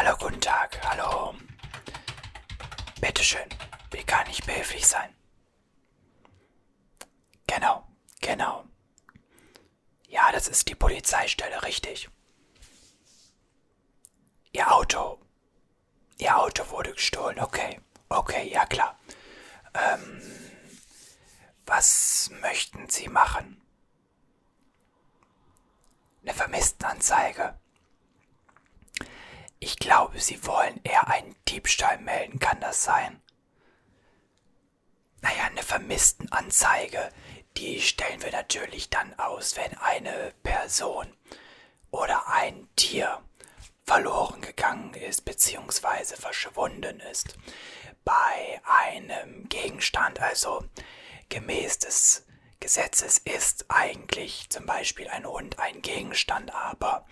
Hallo, guten Tag. Hallo. Bitteschön. Wie kann ich behilflich sein? Genau, genau. Ja, das ist die Polizeistelle, richtig. Ihr Auto. Ihr Auto wurde gestohlen, okay. Okay, ja klar. Ähm, was möchten Sie machen? Eine Vermisstenanzeige. Ich glaube, Sie wollen eher einen Diebstahl melden, kann das sein? Naja, eine Vermisstenanzeige, die stellen wir natürlich dann aus, wenn eine Person oder ein Tier verloren gegangen ist bzw. verschwunden ist. Bei einem Gegenstand, also gemäß des Gesetzes, ist eigentlich zum Beispiel ein Hund ein Gegenstand, aber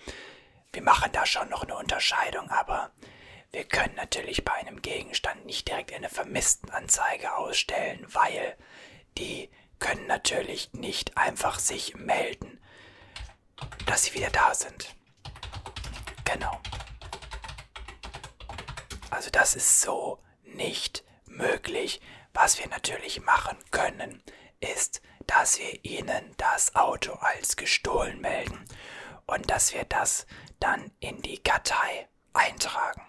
wir machen da schon noch eine Unterscheidung, aber wir können natürlich bei einem Gegenstand nicht direkt eine Vermisstenanzeige ausstellen, weil die können natürlich nicht einfach sich melden, dass sie wieder da sind. Genau. Also das ist so nicht möglich. Was wir natürlich machen können, ist, dass wir ihnen das Auto als gestohlen melden und dass wir das dann in die Kartei eintragen.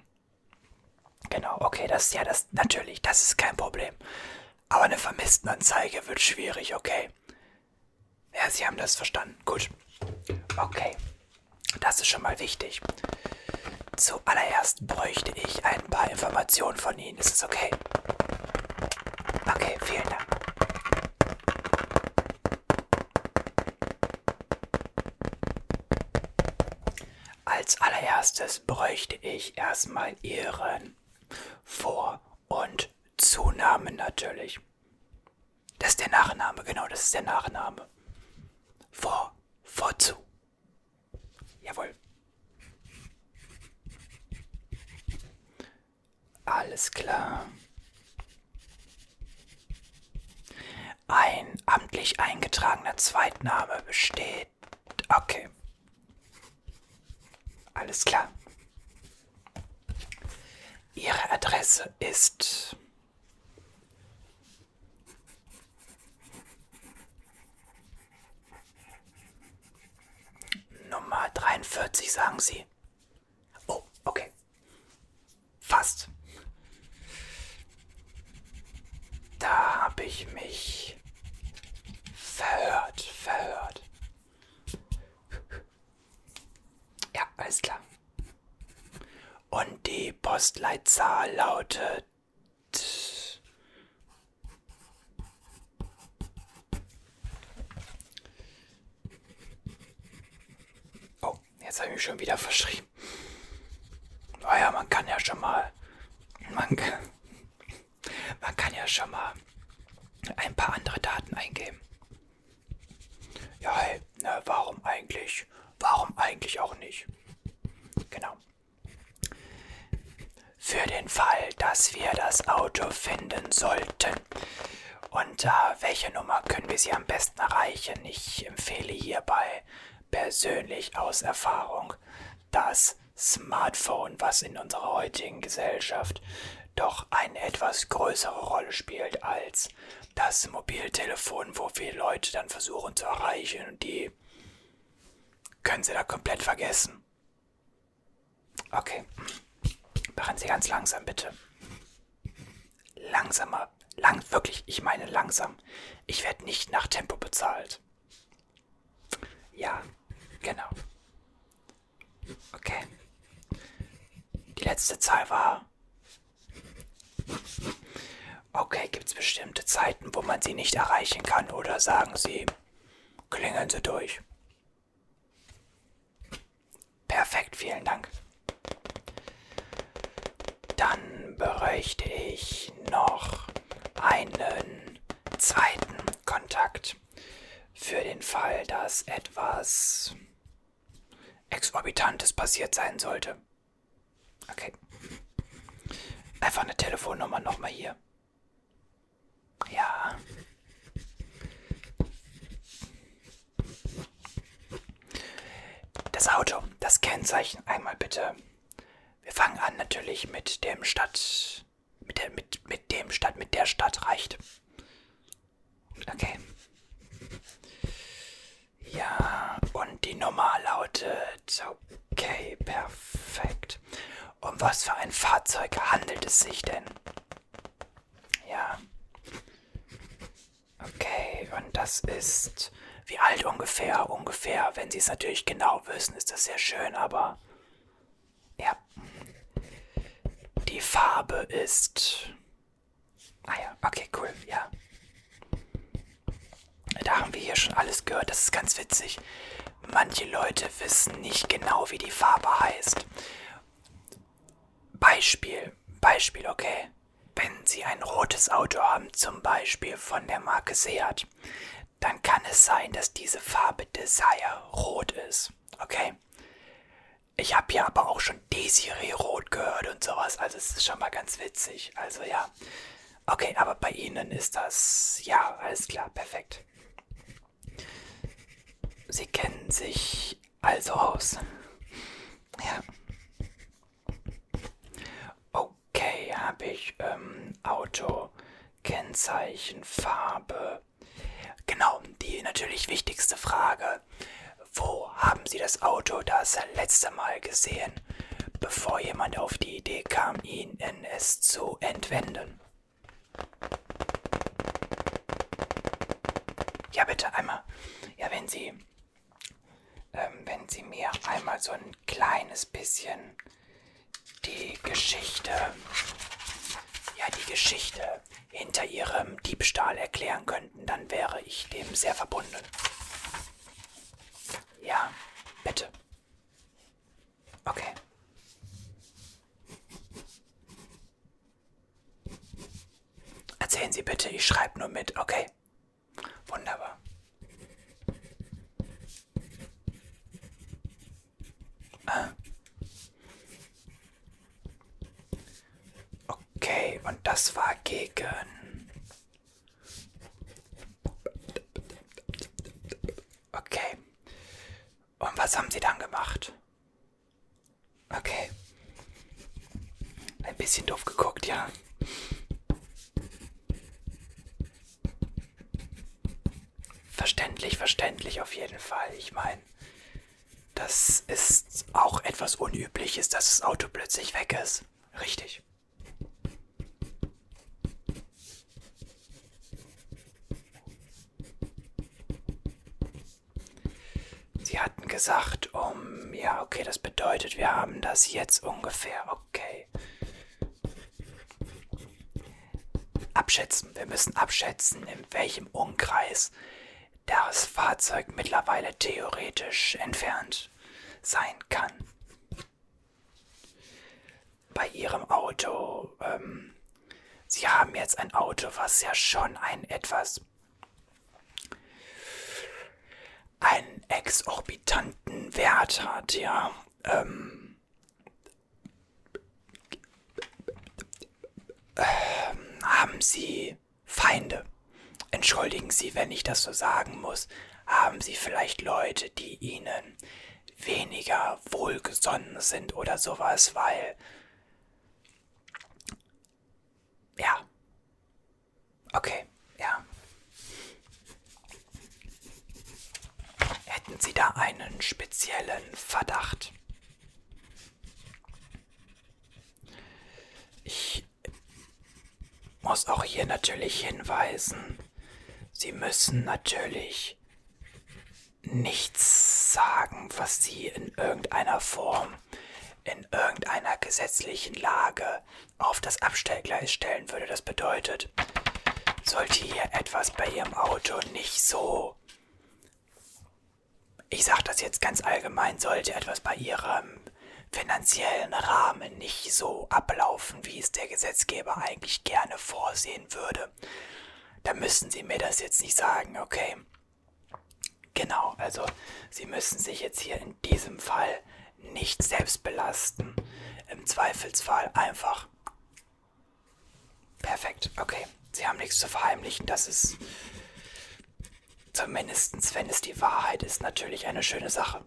Genau, okay, das ja das, natürlich, das ist kein Problem. Aber eine Vermisstenanzeige wird schwierig, okay. Ja, Sie haben das verstanden. Gut. Okay. Das ist schon mal wichtig. Zuallererst bräuchte ich ein paar Informationen von Ihnen. Ist es okay? Okay, vielen Dank. Als allererstes bräuchte ich erstmal Ihren Vor- und Zunamen natürlich. Das ist der Nachname, genau, das ist der Nachname. Vor, vorzu. Jawohl. Alles klar. Ein amtlich eingetragener Zweitname besteht. Okay. Alles klar. Ihre Adresse ist Nummer 43, sagen Sie. Oh, okay. Fast. Da habe ich mich verhört, verhört. Ja, alles klar. Und die Postleitzahl lautet. Oh, jetzt habe ich mich schon wieder verschrieben. Naja, man kann ja schon mal. Man, man kann ja schon mal ein paar andere Daten eingeben. Ja, hey, na, warum eigentlich? Warum eigentlich auch nicht? Genau. Für den Fall, dass wir das Auto finden sollten. Unter welche Nummer können wir Sie am besten erreichen? Ich empfehle hierbei persönlich aus Erfahrung das Smartphone, was in unserer heutigen Gesellschaft doch eine etwas größere Rolle spielt als das Mobiltelefon, wo wir Leute dann versuchen zu erreichen und die können Sie da komplett vergessen. Okay. Machen Sie ganz langsam, bitte. Langsamer. Lang, wirklich, ich meine langsam. Ich werde nicht nach Tempo bezahlt. Ja, genau. Okay. Die letzte Zahl war. Okay, gibt es bestimmte Zeiten, wo man sie nicht erreichen kann oder sagen Sie, klingeln Sie durch. Perfekt, vielen Dank. Dann bräuchte ich noch einen zweiten Kontakt für den Fall, dass etwas Exorbitantes passiert sein sollte. Okay. Einfach eine Telefonnummer nochmal hier. Ja. Das Auto, das Kennzeichen einmal bitte Wir fangen an natürlich mit dem Stadt. Mit, der, mit, mit dem Stadt, mit der Stadt reicht. Okay. Ja, und die Nummer lautet. Okay, perfekt. Um was für ein Fahrzeug handelt es sich denn? Ja. Okay, und das ist. Wie alt ungefähr? Ungefähr. Wenn Sie es natürlich genau wissen, ist das sehr schön, aber. Ja. Die Farbe ist. Ah ja, okay, cool, ja. Da haben wir hier schon alles gehört, das ist ganz witzig. Manche Leute wissen nicht genau, wie die Farbe heißt. Beispiel, Beispiel, okay. Wenn Sie ein rotes Auto haben, zum Beispiel von der Marke Seat, dann kann es sein, dass diese Farbe Desire rot ist, okay? Ich habe ja aber auch schon Desiree rot gehört und sowas, also es ist schon mal ganz witzig. Also ja. Okay, aber bei Ihnen ist das... Ja, alles klar, perfekt. Sie kennen sich also aus. Ja. Okay, habe ich ähm, Auto, Kennzeichen, Farbe. Genau, die natürlich wichtigste Frage. Wo haben Sie das Auto das letzte Mal gesehen, bevor jemand auf die Idee kam, Ihnen es zu entwenden? Ja, bitte einmal. Ja, wenn Sie wenn Sie mir einmal so ein kleines bisschen die Geschichte, ja, die Geschichte hinter Ihrem Diebstahl erklären könnten, dann wäre ich dem sehr verbunden. Ja, bitte. Okay. Erzählen Sie bitte, ich schreibe nur mit, okay? Wunderbar. Okay, und das war gegen. Okay. Und was haben Sie dann gemacht? Okay. Ein bisschen doof geguckt, ja. Verständlich, verständlich auf jeden Fall. Ich meine, das ist auch etwas Unübliches, dass das Auto plötzlich weg ist. Richtig. Sie hatten gesagt, um... Ja, okay, das bedeutet, wir haben das jetzt ungefähr. Okay. Abschätzen. Wir müssen abschätzen, in welchem Umkreis das Fahrzeug mittlerweile theoretisch entfernt sein kann. Bei Ihrem Auto, ähm, Sie haben jetzt ein Auto, was ja schon ein etwas einen exorbitanten Wert hat, ja. Ähm, haben Sie Feinde? Entschuldigen Sie, wenn ich das so sagen muss. Haben Sie vielleicht Leute, die Ihnen weniger wohlgesonnen sind oder sowas, weil... Ja. Okay, ja. Hätten Sie da einen speziellen Verdacht? Ich muss auch hier natürlich hinweisen, Sie müssen natürlich nichts sagen, was Sie in irgendeiner Form, in irgendeiner gesetzlichen Lage auf das Abstellgleis stellen würde. Das bedeutet, sollte hier etwas bei Ihrem Auto nicht so ich sage das jetzt ganz allgemein, sollte etwas bei Ihrem finanziellen Rahmen nicht so ablaufen, wie es der Gesetzgeber eigentlich gerne vorsehen würde, da müssen Sie mir das jetzt nicht sagen, okay? Genau, also Sie müssen sich jetzt hier in diesem Fall nicht selbst belasten. Im Zweifelsfall einfach. Perfekt, okay. Sie haben nichts zu verheimlichen, das ist zumindest, wenn es die Wahrheit ist, natürlich eine schöne Sache.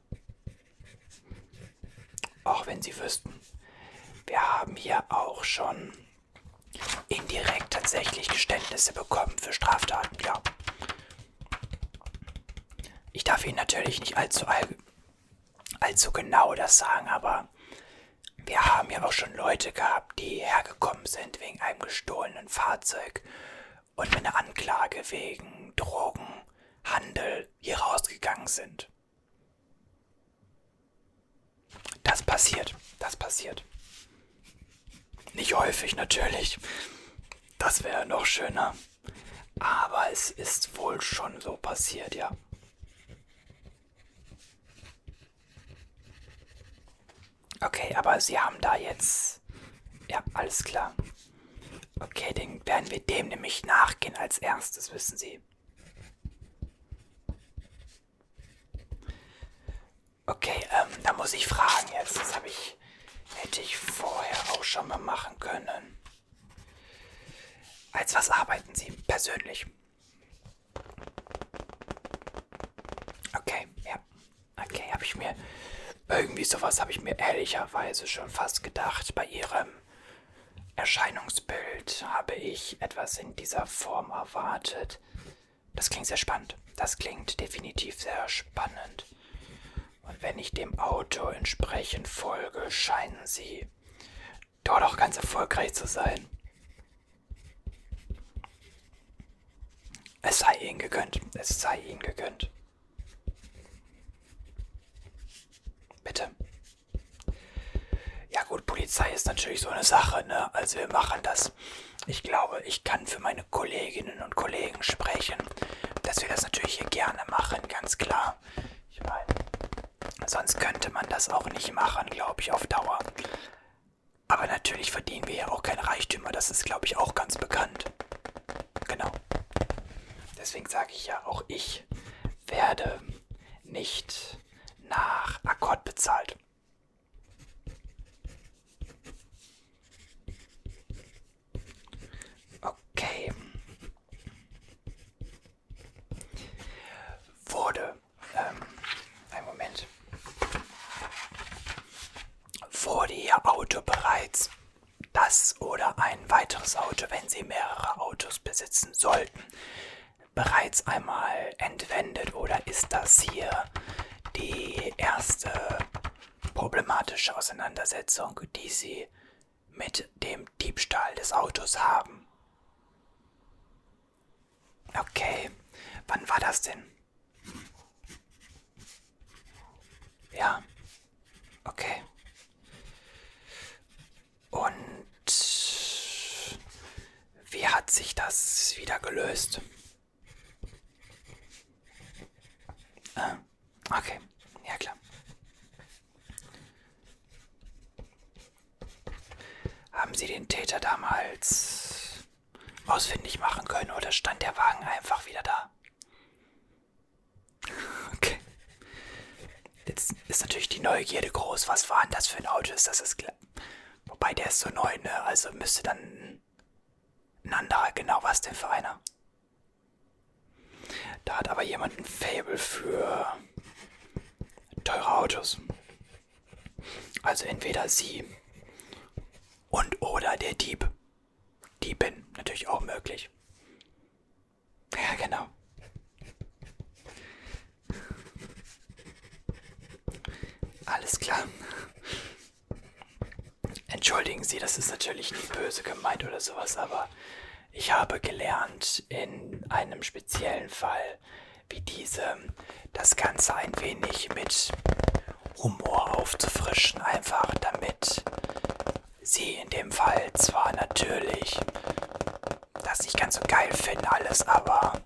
Auch wenn Sie wüssten, wir haben hier auch schon indirekt tatsächlich Geständnisse bekommen für Straftaten, ja. Ich darf Ihnen natürlich nicht allzu, all, allzu genau das sagen, aber wir haben ja auch schon Leute gehabt, die hergekommen sind wegen einem gestohlenen Fahrzeug und mit einer Anklage wegen Drogenhandel hier rausgegangen sind. Das passiert, das passiert. Nicht häufig natürlich. Das wäre noch schöner. Aber es ist wohl schon so passiert, ja. Okay, aber Sie haben da jetzt... Ja, alles klar. Okay, dann werden wir dem nämlich nachgehen als erstes, wissen Sie. Okay, ähm, da muss ich fragen jetzt. Das habe ich, hätte ich vorher auch schon mal machen können. Als was arbeiten Sie persönlich? Okay, ja. Okay, habe ich mir irgendwie sowas habe ich mir ehrlicherweise schon fast gedacht. Bei Ihrem Erscheinungsbild habe ich etwas in dieser Form erwartet. Das klingt sehr spannend. Das klingt definitiv sehr spannend. Ich dem Auto entsprechend folge, scheinen Sie dort auch ganz erfolgreich zu sein. Es sei Ihnen gegönnt. Es sei Ihnen gegönnt. Bitte. Ja gut, Polizei ist natürlich so eine Sache, ne? Also wir machen das. Ich glaube, ich kann für meine Kolleginnen und Kollegen sprechen, dass wir das natürlich hier gerne machen, ganz klar. Ich meine, sonst könnte man das auch nicht machen, glaube ich, auf Dauer. Aber natürlich verdienen wir ja auch keine Reichtümer, das ist, glaube ich, auch ganz bekannt. Genau. Deswegen sage ich ja, auch ich werde nicht nach Akkord bezahlt. Okay. Wurde, ähm, ein Moment. Wurde Ihr Auto bereits das oder weiteres Auto, wenn Sie mehrere Autos besitzen sollten, bereits einmal entwendet oder ist das hier die erste problematische Auseinandersetzung, die Sie mit dem Diebstahl des Autos haben? Okay, wann war das denn? Ja, okay. Und wie hat sich das wieder gelöst? Ah, okay, ja klar. Haben Sie den Täter damals ausfindig machen können oder stand der Wagen einfach wieder da? Okay. Jetzt ist natürlich die Neugierde groß. Was war denn das für ein Auto? Ist das das? Wobei der ist so neu, ne? Also müsste dann ein anderer. Genau, was denn für einer? Da hat aber jemand ein Fable für teure Autos. Also entweder sie und oder der Dieb. Diebin, natürlich auch möglich. Ja, genau. Alles klar. Entschuldigen Sie, das ist natürlich nicht böse gemeint oder sowas, aber ich habe gelernt in einem speziellen Fall wie diesem das Ganze ein wenig mit Humor aufzufrischen, einfach damit Sie in dem Fall zwar natürlich das nicht ganz so geil finden alles, aber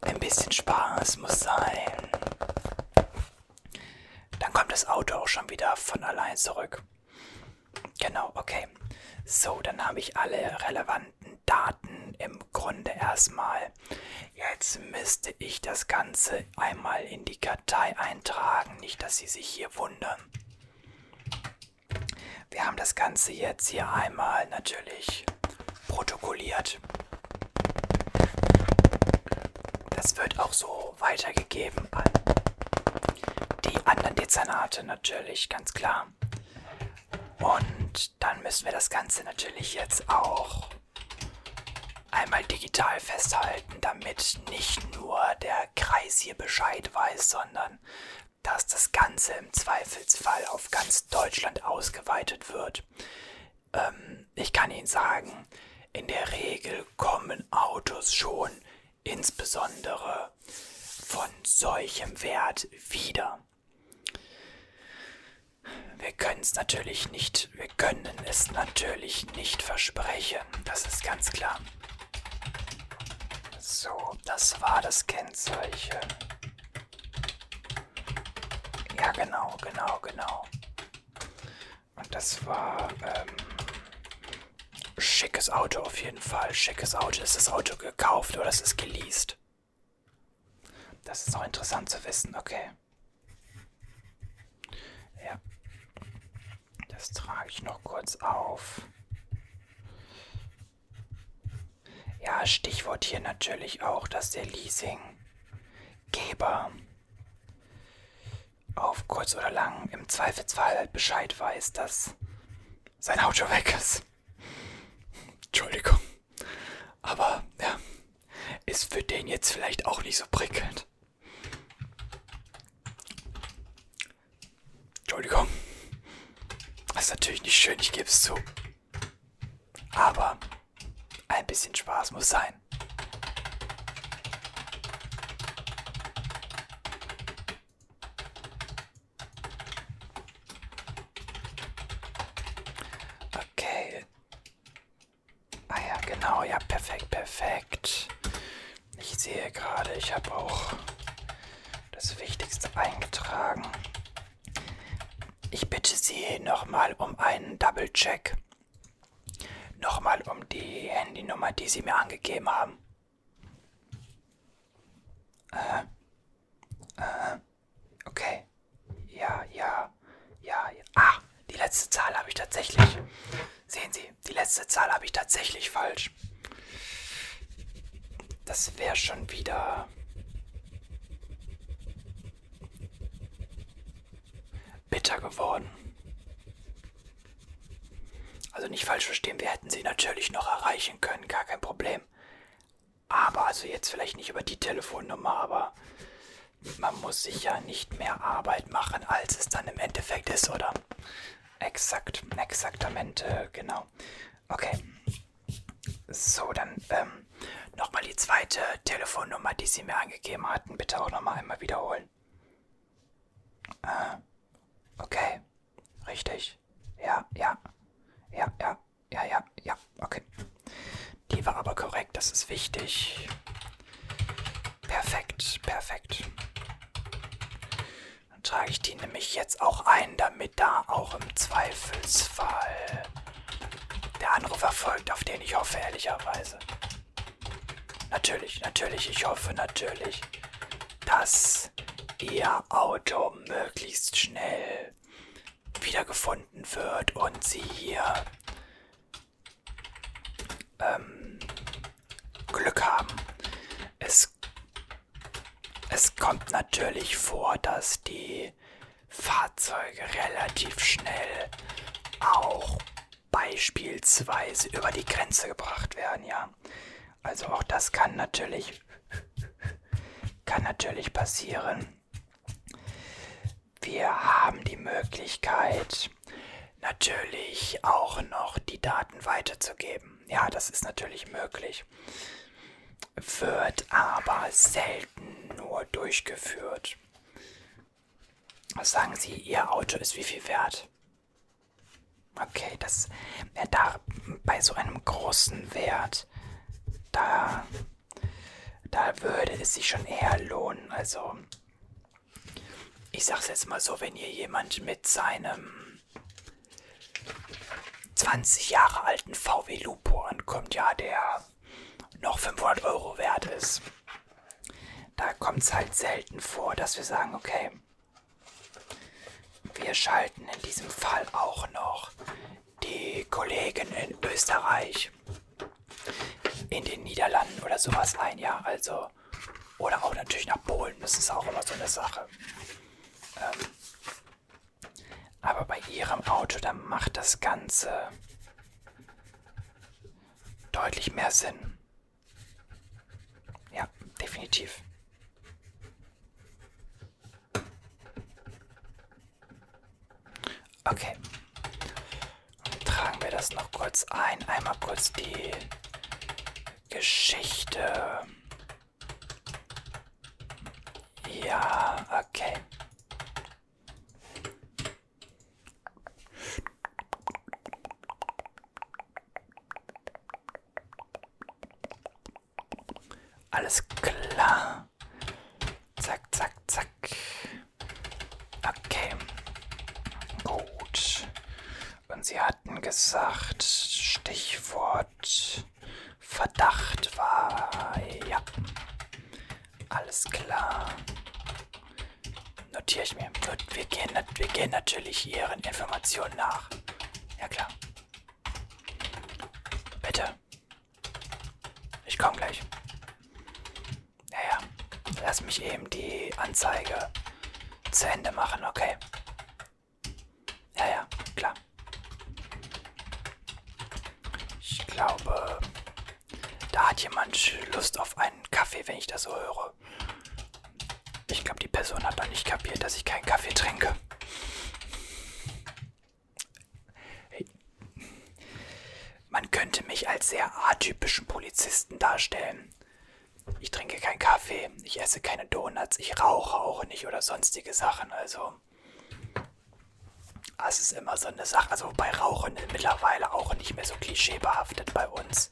ein bisschen Spaß muss sein. Dann kommt das Auto auch schon wieder von allein zurück. Okay. So, dann habe ich alle relevanten Daten im Grunde erstmal. Jetzt müsste ich das Ganze einmal in die Kartei eintragen, nicht dass Sie sich hier wundern. Wir haben das Ganze jetzt hier einmal natürlich protokolliert. Das wird auch so weitergegeben an die anderen Dezernate natürlich, ganz klar. Und dann müssen wir das Ganze natürlich jetzt auch einmal digital festhalten, damit nicht nur der Kreis hier Bescheid weiß, sondern dass das Ganze im Zweifelsfall auf ganz Deutschland ausgeweitet wird. Ähm, ich kann Ihnen sagen, in der Regel kommen Autos schon insbesondere von solchem Wert wieder. Wir können es natürlich nicht, wir können es natürlich nicht versprechen, das ist ganz klar. So, das war das Kennzeichen. Ja, genau, genau, genau. Und das war ähm, schickes Auto auf jeden Fall. Schickes Auto. Ist das Auto gekauft oder ist es geleast? Das ist auch interessant zu wissen, okay. Ja. Das trage ich noch kurz auf. Ja, Stichwort hier natürlich auch, dass der Leasinggeber auf kurz oder lang im Zweifelsfall Bescheid weiß, dass sein Auto weg ist. Entschuldigung. Aber ja, ist für den jetzt vielleicht auch nicht so prickelnd. Entschuldigung. Ist natürlich nicht schön, ich gebe es zu. Aber ein bisschen Spaß muss sein. Okay. Ah ja, genau, ja, perfekt, perfekt. Ich sehe gerade, ich habe auch das Wichtigste eingetragen. Ich bitte Sie nochmal um einen Double-Check nochmal um die Handynummer, die Sie mir angegeben haben. Äh, äh, okay. Ja, ja, ja, ja. Ah, die letzte Zahl habe ich tatsächlich. Sehen Sie, die letzte Zahl habe ich tatsächlich falsch. Das wäre schon wieder... bitter geworden. Also nicht falsch verstehen, wir hätten sie natürlich noch erreichen können, gar kein Problem. Aber also jetzt vielleicht nicht über die Telefonnummer, aber man muss sich ja nicht mehr Arbeit machen, als es dann im Endeffekt ist, oder? Exakt, exaktamente, genau. Okay. So, dann ähm, nochmal die zweite Telefonnummer, die Sie mir angegeben hatten. Bitte auch nochmal einmal wiederholen. Äh, okay. Richtig. Ja, ja ja, ja, ja, ja, ja, okay. War aber korrekt, das ist wichtig. Perfekt, perfekt. Dann trage ich die nämlich jetzt auch ein, damit da auch im Zweifelsfall der Anruf erfolgt, auf den ich hoffe, ehrlicherweise. Natürlich, natürlich, ich hoffe natürlich, dass Ihr Auto möglichst schnell wiedergefunden wird und sie hier ähm, Glück haben. Es, es kommt natürlich vor, dass die Fahrzeuge relativ schnell auch beispielsweise über die Grenze gebracht werden, ja. Also auch das kann natürlich kann natürlich passieren. Wir haben die Möglichkeit, natürlich auch noch die Daten weiterzugeben. Ja, das ist natürlich möglich. Wird aber selten nur durchgeführt. Was sagen Sie, Ihr Auto ist wie viel wert? Okay, das ja, da bei so einem großen Wert, da, da würde es sich schon eher lohnen. Also ich sag's jetzt mal so, wenn hier jemand mit seinem 20 Jahre alten VW Lupo ankommt, ja, der noch 500 Euro wert ist, da kommt es halt selten vor, dass wir sagen, okay, wir schalten in diesem Fall auch noch die Kollegen in Österreich, in den Niederlanden oder sowas ein, ja, also, oder auch natürlich nach Polen, das ist auch immer so eine Sache. Ähm, aber bei Ihrem Auto dann macht das Ganze deutlich mehr Sinn. Definitiv. Okay. Tragen wir das noch kurz ein. Einmal kurz die Geschichte. Ja, okay. Alles klar. Zack, zack, zack. Okay. Gut. Und Sie hatten gesagt, Stichwort Verdacht war. Ja. Alles klar. Notiere ich mir. Wir gehen, wir gehen natürlich Ihren Informationen nach. Ja klar. Bitte. Ich komme gleich. Naja, lass mich eben die Anzeige zu Ende machen, okay? Ja, ja, klar. Ich glaube, da hat jemand Lust auf einen Kaffee, wenn ich das so höre. Ich glaube, die Person hat noch nicht kapiert, dass ich keinen Kaffee trinke. Man könnte mich als sehr atypischen Polizisten darstellen. Ich trinke keinen Kaffee, ich esse keine Donuts, ich rauche auch nicht oder sonstige Sachen. Also, es ist immer so eine Sache. Also bei Rauchen mittlerweile auch nicht mehr so klischeebehaftet bei uns.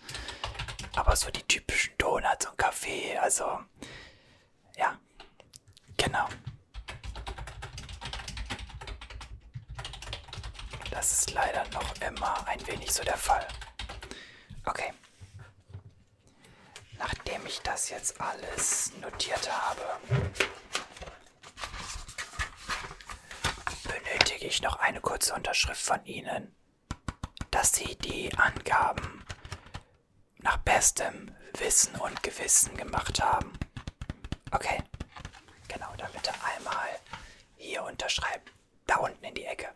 Aber so die typischen Donuts und Kaffee, also, ja, genau. Das ist leider noch immer ein wenig so der Fall. Okay. Nachdem ich das jetzt alles notiert habe, ich noch eine kurze Unterschrift von Ihnen, dass Sie die Angaben nach bestem Wissen und Gewissen gemacht haben. Okay, genau, dann bitte einmal hier unterschreiben. Da unten in die Ecke.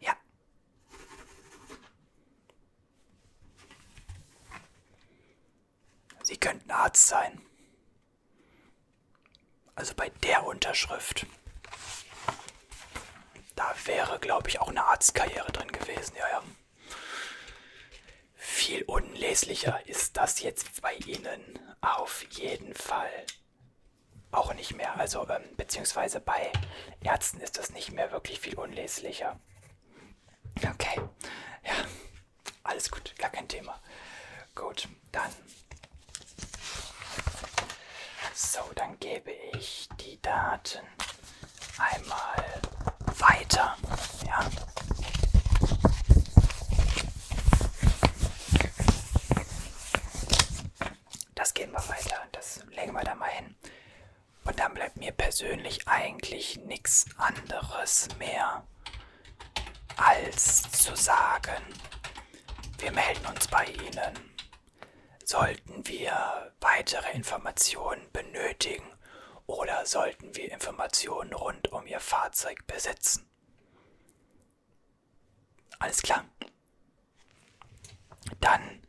Ja. Sie könnten Arzt sein. Also bei der Unterschrift. Wäre, glaube ich, auch eine Arztkarriere drin gewesen, ja, ja. Viel unleslicher ist das jetzt bei Ihnen auf jeden Fall auch nicht mehr. Also, ähm, beziehungsweise bei Ärzten ist das nicht mehr wirklich viel unleslicher. Okay, ja, alles gut, gar kein Thema. Gut, dann. So, dann gebe ich die Daten einmal weiter. Ja. Das gehen wir weiter. Das legen wir da mal hin. Und dann bleibt mir persönlich eigentlich nichts anderes mehr, als zu sagen, wir melden uns bei Ihnen. Sollten wir weitere Informationen benötigen oder sollten wir Informationen rund um Ihr Fahrzeug besitzen? Alles klar. Dann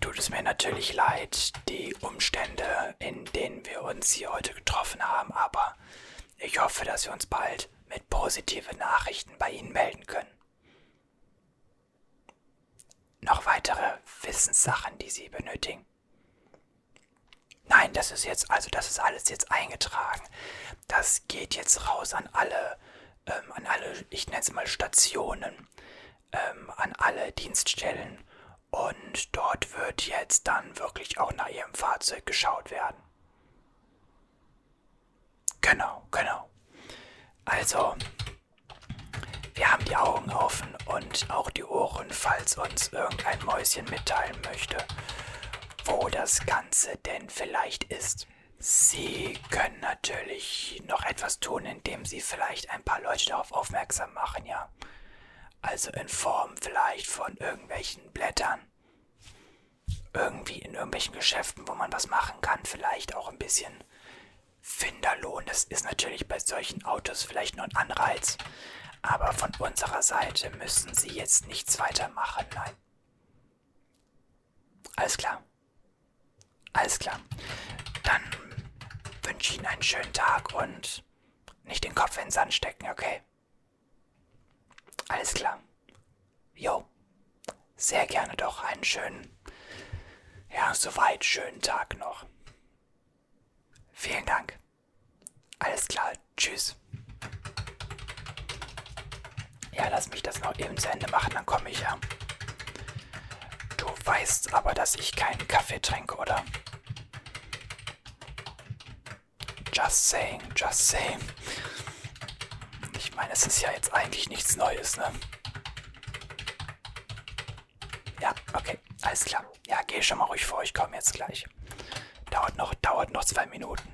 tut es mir natürlich leid, die Umstände, in denen wir uns hier heute getroffen haben, aber ich hoffe, dass wir uns bald mit positiven Nachrichten bei Ihnen melden können. Noch weitere Wissenssachen, die Sie benötigen? Nein, das ist jetzt, also das ist alles jetzt eingetragen. Das geht jetzt raus an alle, ähm, an alle, ich nenne es mal Stationen, ähm, an alle Dienststellen und dort wird jetzt dann wirklich auch nach Ihrem Fahrzeug geschaut werden. Genau, genau. Also, wir haben die Augen offen und auch die Ohren, falls uns irgendein Mäuschen mitteilen möchte, wo das Ganze denn vielleicht ist. Sie können natürlich noch etwas tun, indem Sie vielleicht ein paar Leute darauf aufmerksam machen, ja. Also in Form vielleicht von irgendwelchen Blättern. Irgendwie in irgendwelchen Geschäften, wo man was machen kann. Vielleicht auch ein bisschen Finderlohn. Das ist natürlich bei solchen Autos vielleicht noch ein Anreiz. Aber von unserer Seite müssen Sie jetzt nichts weitermachen, nein. Alles klar. Alles klar. Dann wünsche ich Ihnen einen schönen Tag und nicht den Kopf in den Sand stecken, okay? Alles klar. Jo. Sehr gerne doch einen schönen, ja, soweit schönen Tag noch. Vielen Dank. Alles klar. Tschüss. Ja, lass mich das noch eben zu Ende machen, dann komme ich ja. Du weißt aber, dass ich keinen Kaffee trinke, oder? Just saying, just saying. Ich meine, es ist ja jetzt eigentlich nichts Neues, ne? Ja, okay, alles klar. Ja, geh schon mal ruhig vor, ich komme jetzt gleich. Dauert noch, dauert noch zwei Minuten.